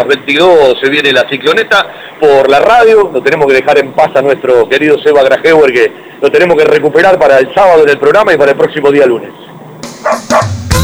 las 22 se viene la cicloneta por la radio. Lo tenemos que dejar en paz a nuestro querido Seba Grajewer, que lo tenemos que recuperar para el sábado en el programa y para el próximo día lunes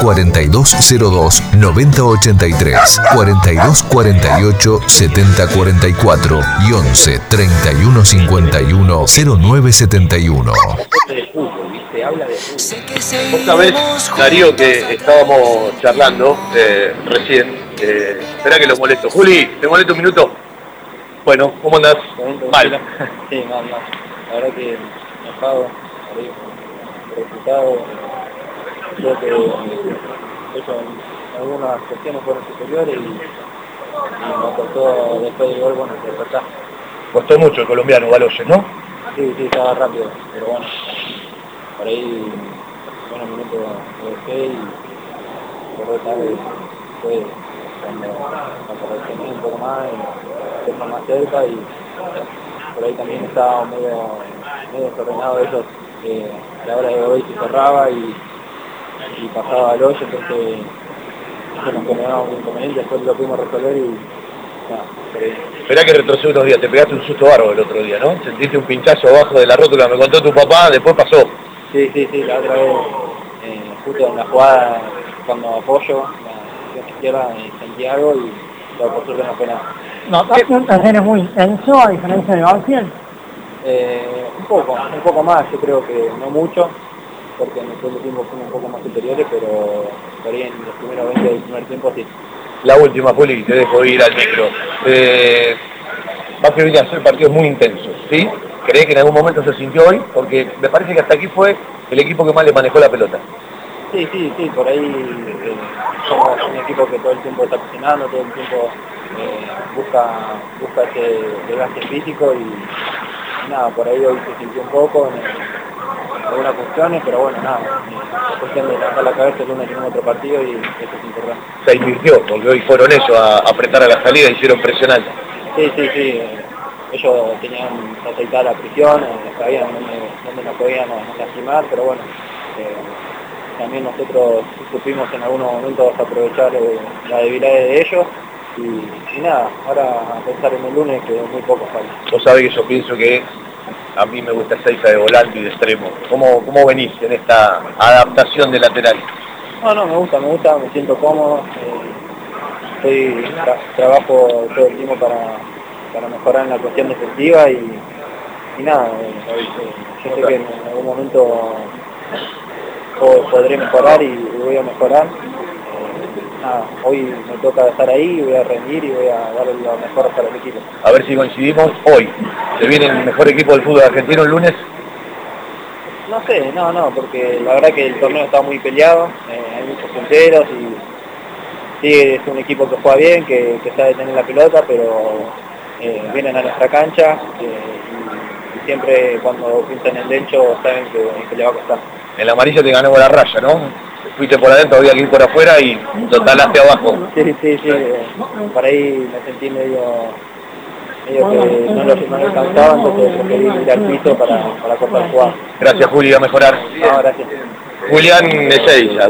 4202 9083, 4248 7044 y 11 3151 0971. Otra vez, Darío, que estábamos charlando eh, recién. Eh, espera que lo molesto. Juli, ¿te molesto un minuto? Bueno, ¿cómo andás? Mal. Sí, mal, mal. La verdad que enojado, resultado creo que eso, algunas cuestiones fueron superiores y, y nos costó después del gol, bueno, despertar. Costó mucho el colombiano Baloyes, ¿no? Sí, sí, estaba rápido, pero bueno, por ahí, buenos minutos lo dejé y por tarde fue cuando, cuando reaccioné un poco más y estuvimos más cerca y por ahí también estaba medio, medio desordenado ellos eh, a la hora de hoy se cerraba y y pasaba al hoyo, entonces nos generaba un inconveniente, después lo pudimos resolver y nada, Esperá que retrocede unos días, te pegaste un susto bárbaro el otro día, ¿no? Sentiste un pinchazo abajo de la rótula, me contó tu papá, después pasó. Sí, sí, sí, la otra vez, eh, justo en la jugada, cuando apoyo, la izquierda, eh, sentí algo y por suerte no fue nada. ¿Notaste un terreno muy intenso a diferencia de Banfield? Eh, un poco, un poco más, yo creo que no mucho, porque en el segundo tiempo fuimos un poco más superiores, pero por ahí en los primeros 20 del primer tiempo sí. La última, Juli, te dejo ir al micro. Eh, va a a ser partidos muy intensos, ¿sí? ¿Crees que en algún momento se sintió hoy? Porque me parece que hasta aquí fue el equipo que más le manejó la pelota. Sí, sí, sí, por ahí eh, somos un equipo que todo el tiempo está cocinando, todo el tiempo eh, busca, busca ese desgaste físico y, nada, por ahí hoy se sintió un poco algunas cuestiones, pero bueno, nada, es cuestión de levantar la cabeza, el lunes tenemos otro partido y eso es importante. Se invirtió, porque hoy fueron ellos a apretar a la salida, hicieron presionar. Sí, sí, sí, ellos tenían aceitada la prisión, eh, sabían dónde, nos podían lastimar, pero bueno, eh, también nosotros supimos en algunos momentos aprovechar eh, la debilidad de ellos y, nada, ahora a pensar en el lunes que muy poco falta. Vos sabés que yo pienso que a mí me gusta Seiza de volante y de extremo. ¿Cómo, cómo venís en esta adaptación de lateral? No, no, me gusta, me gusta, me siento cómodo. Eh, trabajo todo el tiempo para, para mejorar en la cuestión defensiva y, y nada, eh, eh, yo sé que en algún momento podré mejorar y voy a mejorar hoy me toca estar ahí, voy a rendir y voy a dar lo mejor para el equipo. A ver si coincidimos hoy. ¿Se viene el mejor equipo del fútbol argentino el lunes? No sé, no, no, porque la verdad que el torneo está muy peleado, eh, hay muchos punteros y sí, es un equipo que juega bien, que, sabe tener la pelota, pero eh, vienen a nuestra cancha eh, y, siempre cuando pintan el derecho saben que, que le va a costar. El amarillo te ganó la raya, ¿no? Fuiste por adentro, había que ir por afuera y total hacia abajo. Sí, sí, sí. Por ahí me sentí medio, medio que no lo, no alcanzaba, entonces preferí ir al piso para, para cortar el jugar. Gracias Juli, a mejorar. No, gracias. Julián Ezeiza.